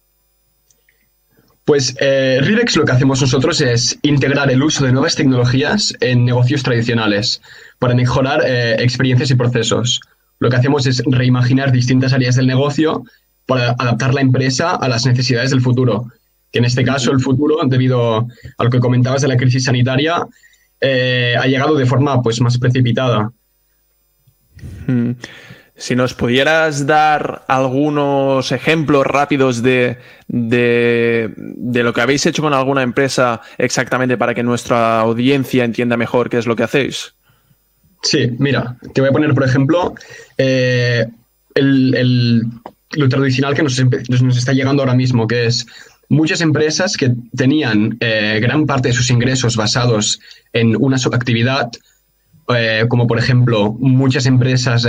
Pues eh, lo que hacemos nosotros es integrar el uso de nuevas tecnologías en negocios tradicionales para mejorar eh, experiencias y procesos. Lo que hacemos es reimaginar distintas áreas del negocio para adaptar la empresa a las necesidades del futuro. Que en este caso el futuro, debido a lo que comentabas de la crisis sanitaria, eh, ha llegado de forma pues, más precipitada. Hmm. Si nos pudieras dar algunos ejemplos rápidos de, de, lo que habéis hecho con alguna empresa exactamente para que nuestra audiencia entienda mejor qué es lo que hacéis. Sí, mira, te voy a poner, por ejemplo, eh, el, lo tradicional que nos, está llegando ahora mismo, que es muchas empresas que tenían eh, gran parte de sus ingresos basados en una sola actividad, eh, como por ejemplo muchas empresas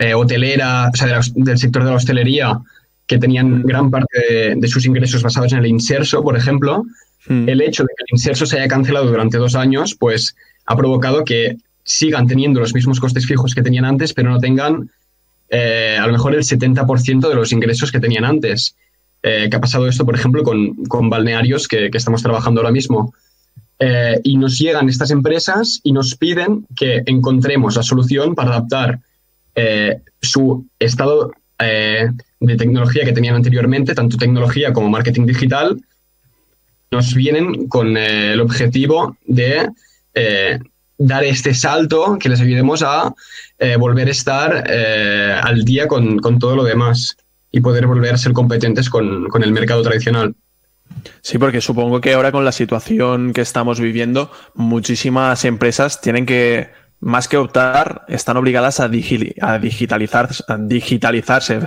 eh, hotelera, o sea, del sector de la hostelería, que tenían gran parte de, sus ingresos basados en el inserso, por ejemplo, hmm. el hecho de que el inserso se haya cancelado durante dos años, pues ha provocado que sigan teniendo los mismos costes fijos que tenían antes, pero no tengan eh, a lo mejor el 70% de los ingresos que tenían antes. Eh, que ha pasado esto, por ejemplo, con, balnearios que, que, estamos trabajando ahora mismo. y nos llegan estas empresas y nos piden que encontremos la solución para adaptar eh, su estado eh, de tecnología que tenían anteriormente, tanto tecnología como marketing digital, nos vienen con eh, el objetivo de dar este salto que les ayudemos a volver a estar al día con, todo lo demás y poder volver a ser competentes con, con el mercado tradicional. Sí, porque supongo que ahora con la situación que estamos viviendo, muchísimas empresas tienen que más que optar, están obligadas a, digitalizar, digitalizarse.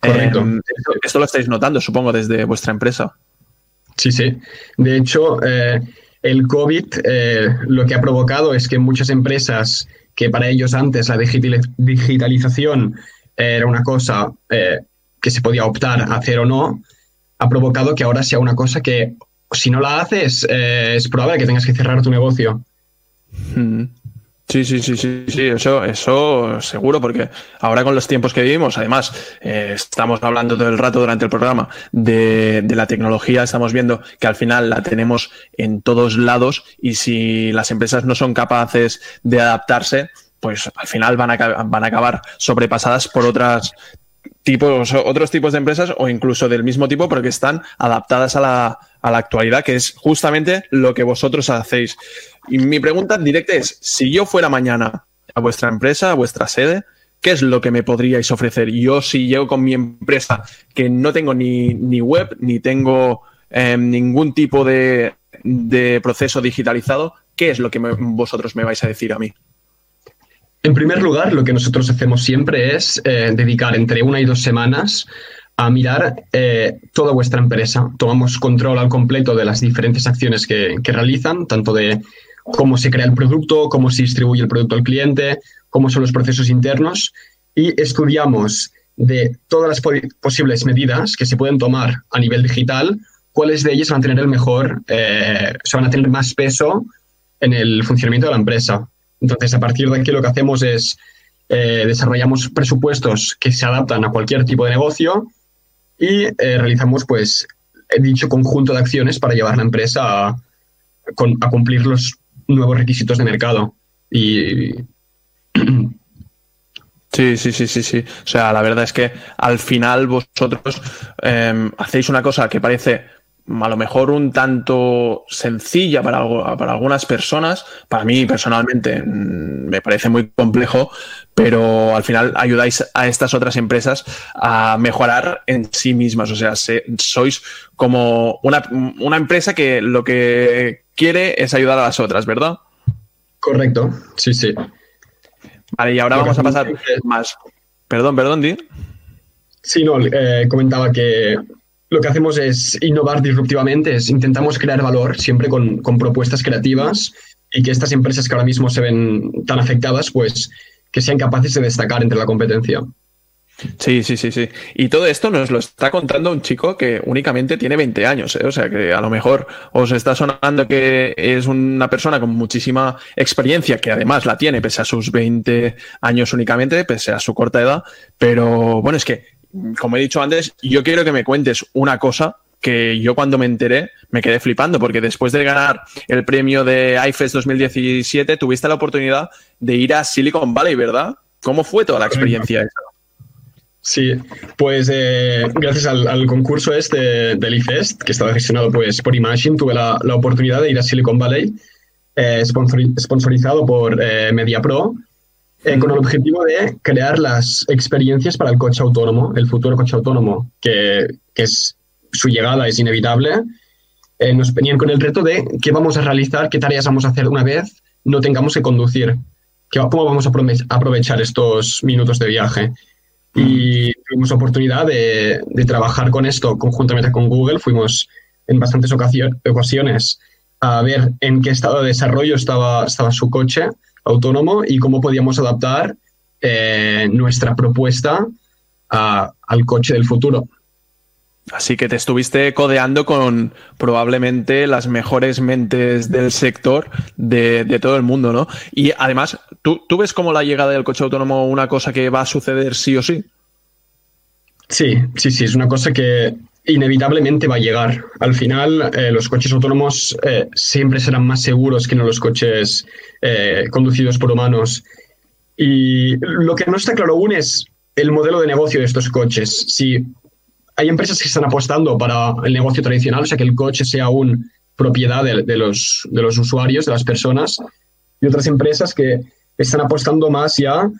Correcto. Em, esto lo estáis notando, supongo, desde vuestra empresa. Sí, sí. De hecho, eh, el COVID eh, lo que ha provocado es que muchas empresas que para ellos antes la digitalización era una cosa eh, que se podía optar a hacer o no, ha provocado que ahora sea una cosa que si no la haces es probable que tengas que cerrar tu negocio. Mm. Sí, sí, sí, sí, sí, eso, eso seguro, porque ahora con los tiempos que vivimos, además, eh, estamos hablando todo el rato durante el programa de, de, la tecnología, estamos viendo que al final la tenemos en todos lados y si las empresas no son capaces de adaptarse, pues al final van a, van a acabar sobrepasadas por otras tipos, otros tipos de empresas o incluso del mismo tipo, pero que están adaptadas a la, a la actualidad, que es justamente lo que vosotros hacéis. Y mi pregunta directa es, si yo fuera mañana a vuestra empresa, a vuestra sede, ¿qué es lo que me podríais ofrecer? Yo si llego con mi empresa que no tengo ni, ni web, ni tengo em, ningún tipo de, de, proceso digitalizado, ¿qué es lo que vosotros me vais a decir a mí? En primer lugar, lo que nosotros hacemos siempre es eh, dedicar entre una y dos semanas a mirar eh, toda vuestra empresa. Tomamos control al completo de las diferentes acciones que, realizan, tanto de cómo se crea el producto, cómo se distribuye el producto al cliente, cómo son los procesos internos y estudiamos de todas las posibles medidas que se pueden tomar a nivel digital, cuáles de ellas van a tener el mejor, eh, se van a tener más peso en el funcionamiento de la empresa. Entonces, a partir de aquí lo que hacemos es eh, desarrollamos presupuestos que se adaptan a cualquier tipo de negocio y eh, realizamos, pues, dicho conjunto de acciones para llevar la empresa a, cumplir los nuevos requisitos de mercado. Y. Sí, sí, sí, sí, sí. O sea, la verdad es que al final vosotros em, hacéis una cosa que parece a lo mejor un tanto sencilla para, para algunas personas. Para mí, personalmente, mm, me parece muy complejo, pero al final ayudáis a estas otras empresas a mejorar en sí mismas. O sea, sois como una, una empresa que lo que quiere es ayudar a las otras, ¿verdad? Correcto, sí, sí. Vale, y ahora vamos a pasar más. Perdón, perdón, Di. Sí, no, eh, comentaba que lo que hacemos es innovar disruptivamente, es intentamos crear valor siempre con, propuestas creativas y que estas empresas que ahora mismo se ven tan afectadas, pues que sean capaces de destacar entre la competencia. Sí, sí, sí, sí. Y todo esto nos lo está contando un chico que únicamente tiene 20 años, ¿eh? o sea que a lo mejor os está sonando que es una persona con muchísima experiencia, que además la tiene pese a sus 20 años únicamente, pese a su corta edad, pero bueno, es que como he dicho antes, yo quiero que me cuentes una cosa que yo cuando me enteré me quedé flipando, porque después de ganar el premio de IFES 2017 tuviste la oportunidad de ir a Silicon Valley, ¿verdad? ¿Cómo fue toda la experiencia esa? Sí, pues eh, gracias al, concurso este del IFEST, que estaba gestionado pues, por Imagine, tuve la, la oportunidad de ir a Silicon Valley, eh, sponsorizado por eh, MediaPro, eh, con el objetivo de crear las experiencias para el coche autónomo, el futuro coche autónomo, que, que es, su llegada es inevitable. nos venían con el reto de qué vamos a realizar, qué tareas vamos a hacer una vez no tengamos que conducir, cómo vamos a aprovechar estos minutos de viaje y tuvimos oportunidad de, trabajar con esto conjuntamente con Google. Fuimos en bastantes ocasiones a ver en qué estado de desarrollo estaba, estaba su coche autónomo y cómo podíamos adaptar eh, nuestra propuesta al coche del futuro. Así que te estuviste codeando con probablemente las mejores mentes del sector de, de todo el mundo, ¿no? Y además, ¿tú, ¿tú, ves como la llegada del coche autónomo una cosa que va a suceder sí o sí? Sí, sí, sí, es una cosa que inevitablemente va a llegar. Al final, eh, los coches autónomos eh, siempre serán más seguros que no los coches eh, conducidos por humanos. Y lo que no está claro aún es el modelo de negocio de estos coches. Si hay empresas que están apostando para el negocio tradicional, o sea, que el coche sea aún propiedad de, los, de los usuarios, de las personas, y otras empresas que están apostando más ya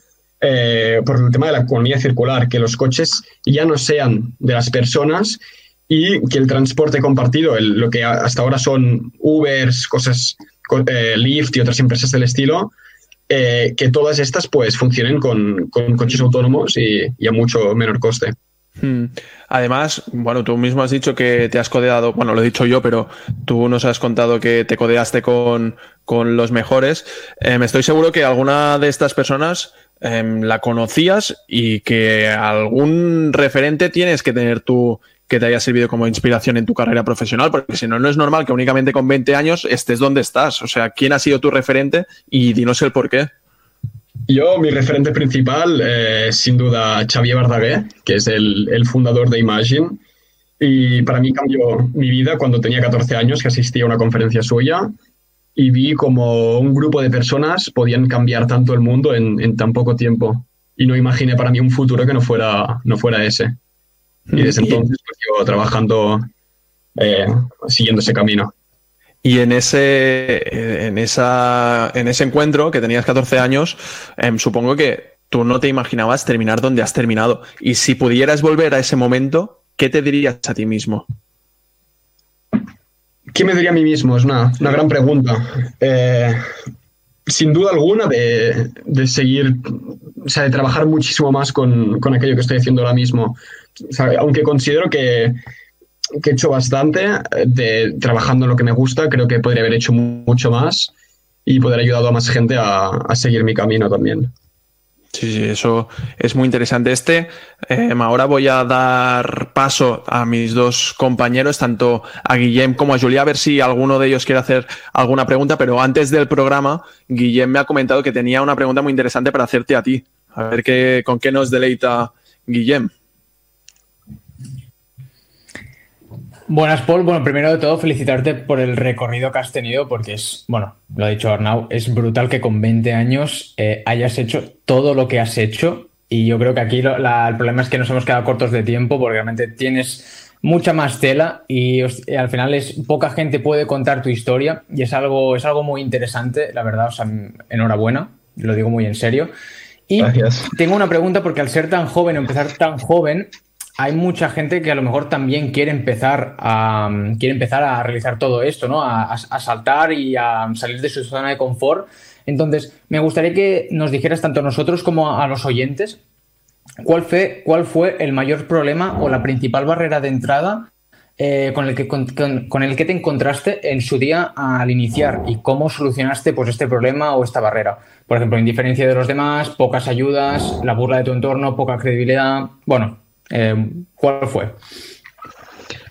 eh, por el tema de la economía circular, que los coches ya no sean de las personas y que el transporte compartido, lo que hasta ahora son Ubers, cosas, eh, Lyft y otras empresas del estilo, eh, que todas estas pues funcionen con, coches autónomos y a mucho menor coste. Hmm. Además, bueno, tú mismo has dicho que te has codeado, bueno, lo he dicho yo, pero tú nos has contado que te codeaste con, con los mejores. Eh, me estoy seguro que alguna de estas personas em, la conocías y que algún referente tienes que tener tú que te haya servido como inspiración en tu carrera profesional, porque si no, no es normal que únicamente con 20 años estés donde estás. O sea, ¿quién ha sido tu referente? Y dinos el por qué. Yo, mi referente principal eh, sin duda Xavier Bardaguer, que es el, el, fundador de Imagine. Y para mí cambió mi vida cuando tenía 14 años, que asistí a una conferencia suya y vi como un grupo de personas podían cambiar tanto el mundo en, en tan poco tiempo. Y no imaginé para mí un futuro que no fuera, no fuera ese. Y desde entonces pues, yo trabajando, eh, siguiendo ese camino. Y en ese, en esa, en ese encuentro que tenías 14 años, em, supongo que tú no te imaginabas terminar donde has terminado. Y si pudieras volver a ese momento, ¿qué te dirías a ti mismo? ¿Qué me diría a mí mismo? Es una, gran pregunta. Eh, sin duda alguna de, seguir, o sea, de trabajar muchísimo más con, aquello que estoy haciendo ahora mismo. aunque considero que, que he hecho bastante eh, de, trabajando en lo que me gusta. Creo que podría haber hecho mucho más y poder ayudado a más gente a, seguir mi camino también. Sí, sí, eso es muy interesante. Este, em, ahora voy a dar paso a mis dos compañeros, tanto a Guillem como a Julia, a ver si alguno de ellos quiere hacer alguna pregunta, pero antes del programa, Guillem me ha comentado que tenía una pregunta muy interesante para hacerte a ti. A ver qué, con qué nos deleita Guillem. Buenas, Paul. Bueno, primero de todo, felicitarte por el recorrido que has tenido, porque es, bueno, lo ha dicho Arnau, es brutal que con 20 años eh, hayas hecho todo lo que has hecho. Y yo creo que aquí el problema es que nos hemos quedado cortos de tiempo, porque realmente tienes mucha más tela y, al final es poca gente puede contar tu historia y es algo, es algo muy interesante, la verdad. O sea, enhorabuena, lo digo muy en serio. Y tengo una pregunta porque al ser tan joven, empezar tan joven, hay mucha gente que a lo mejor también quiere empezar a, quiere empezar a realizar todo esto, ¿no? A, saltar y a salir de su zona de confort. Entonces, me gustaría que nos dijeras tanto a nosotros como a, los oyentes cuál fue, cuál fue el mayor problema o la principal barrera de entrada eh, con, el que, con, el que te encontraste en su día al iniciar y cómo solucionaste pues, este problema o esta barrera. Por ejemplo, indiferencia de los demás, pocas ayudas, la burla de tu entorno, poca credibilidad. Bueno, eh, ¿Cuál fue?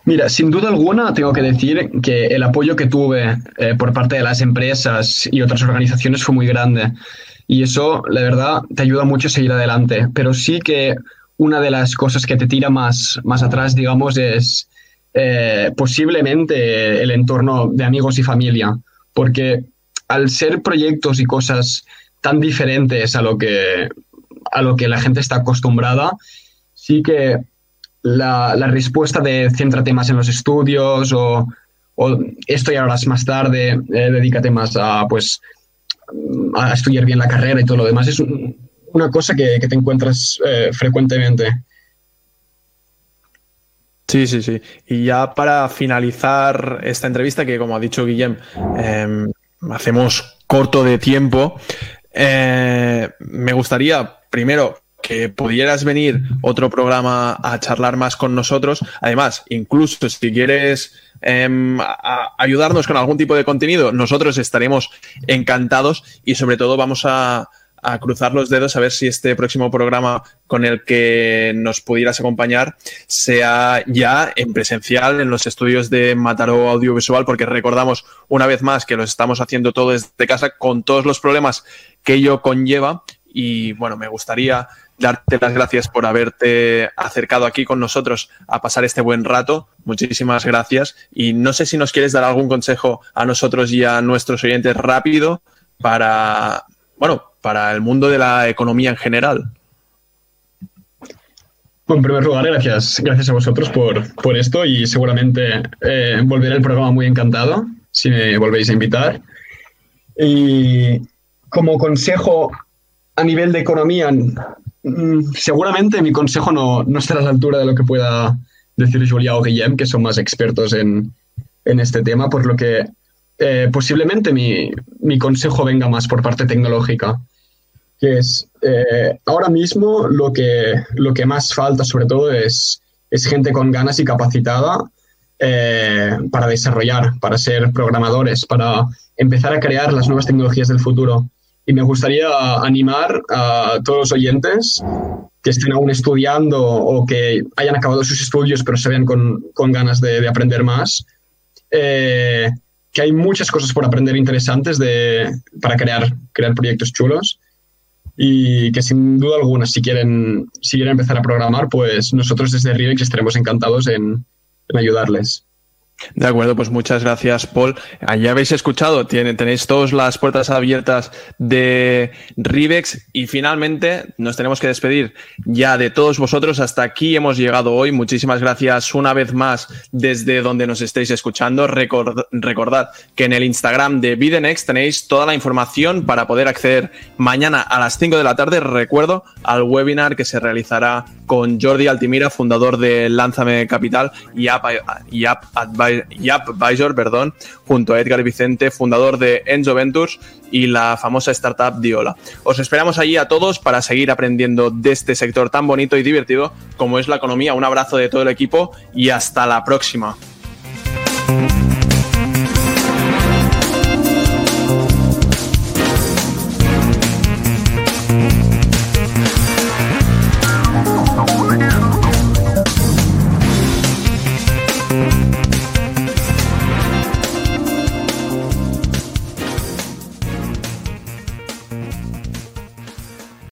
Mira, sin duda alguna tengo que decir que el apoyo que tuve eh, por parte de las empresas y otras organizaciones fue muy grande. Y eso, la verdad, te ayuda mucho a seguir adelante. Pero sí que una de las cosas que te tira más, más atrás, digamos, es eh, posiblemente el entorno de amigos y familia, porque al ser proyectos y cosas tan diferentes a lo que, a lo que la gente está acostumbrada, sí que la, respuesta de céntrate más en los estudios o, esto ya harás más tarde, eh, dedícate más a, pues, a estudiar bien la carrera y todo lo demás, es una cosa que, te encuentras eh, frecuentemente. Sí, sí, sí. Y ya para finalizar esta entrevista, que como ha dicho Guillem, em, hacemos corto de tiempo, eh, me gustaría primero que pudieras venir otro programa a charlar más con nosotros. Además, incluso si quieres em, ayudarnos con algún tipo de contenido, nosotros estaremos encantados y sobre todo vamos a, a cruzar los dedos a ver si este próximo programa con el que nos pudieras acompañar sea ya en presencial en los estudios de Mataró Audiovisual, porque recordamos una vez más que lo estamos haciendo todo desde casa con todos los problemas que ello conlleva. Y bueno, me gustaría darte las gracias por haberte acercado aquí con nosotros a pasar este buen rato. Muchísimas gracias. Y no sé si nos quieres dar algún consejo a nosotros y a nuestros oyentes rápido para, bueno, para el mundo de la economía en general. en primer lugar, gracias, gracias a vosotros por, esto y seguramente eh, volveré al programa muy encantado si me volvéis a invitar. Y como consejo a nivel de economía, seguramente mi consejo no, no estará a la altura de lo que pueda decir Julia o Guillem, que son más expertos en, en este tema, por lo que eh, posiblemente mi, mi, consejo venga más por parte tecnológica que es eh, ahora mismo lo que, lo que más falta sobre todo es, es gente con ganas y capacitada eh, para desarrollar, para ser programadores, para empezar a crear las nuevas tecnologías del futuro. Y me gustaría animar a todos los oyentes que estén aún estudiando o que hayan acabado sus estudios pero se vean con, con ganas de, de, aprender más, eh, que hay muchas cosas por aprender interesantes de, para crear, crear proyectos chulos y que sin duda alguna, si quieren, si quieren empezar a programar, pues nosotros desde Rivex estaremos encantados en, en ayudarles. De acuerdo, pues muchas gracias, Paul. Ya habéis escuchado, tenéis todas las puertas abiertas de Rivex y finalmente nos tenemos que despedir ya de todos vosotros. Hasta aquí hemos llegado hoy. Muchísimas gracias una vez más desde donde nos estéis escuchando. recordad que en el Instagram de Videnex tenéis toda la información para poder acceder mañana a las 5 de la tarde. Recuerdo al webinar que se realizará con Jordi Altimira, fundador de Lánzame Capital y App, y App Advisor, perdón, junto a Edgar Vicente, fundador de Enzo Ventures y la famosa startup Diola. Os esperamos allí a todos para seguir aprendiendo de este sector tan bonito y divertido como es la economía. Un abrazo de todo el equipo y hasta la próxima.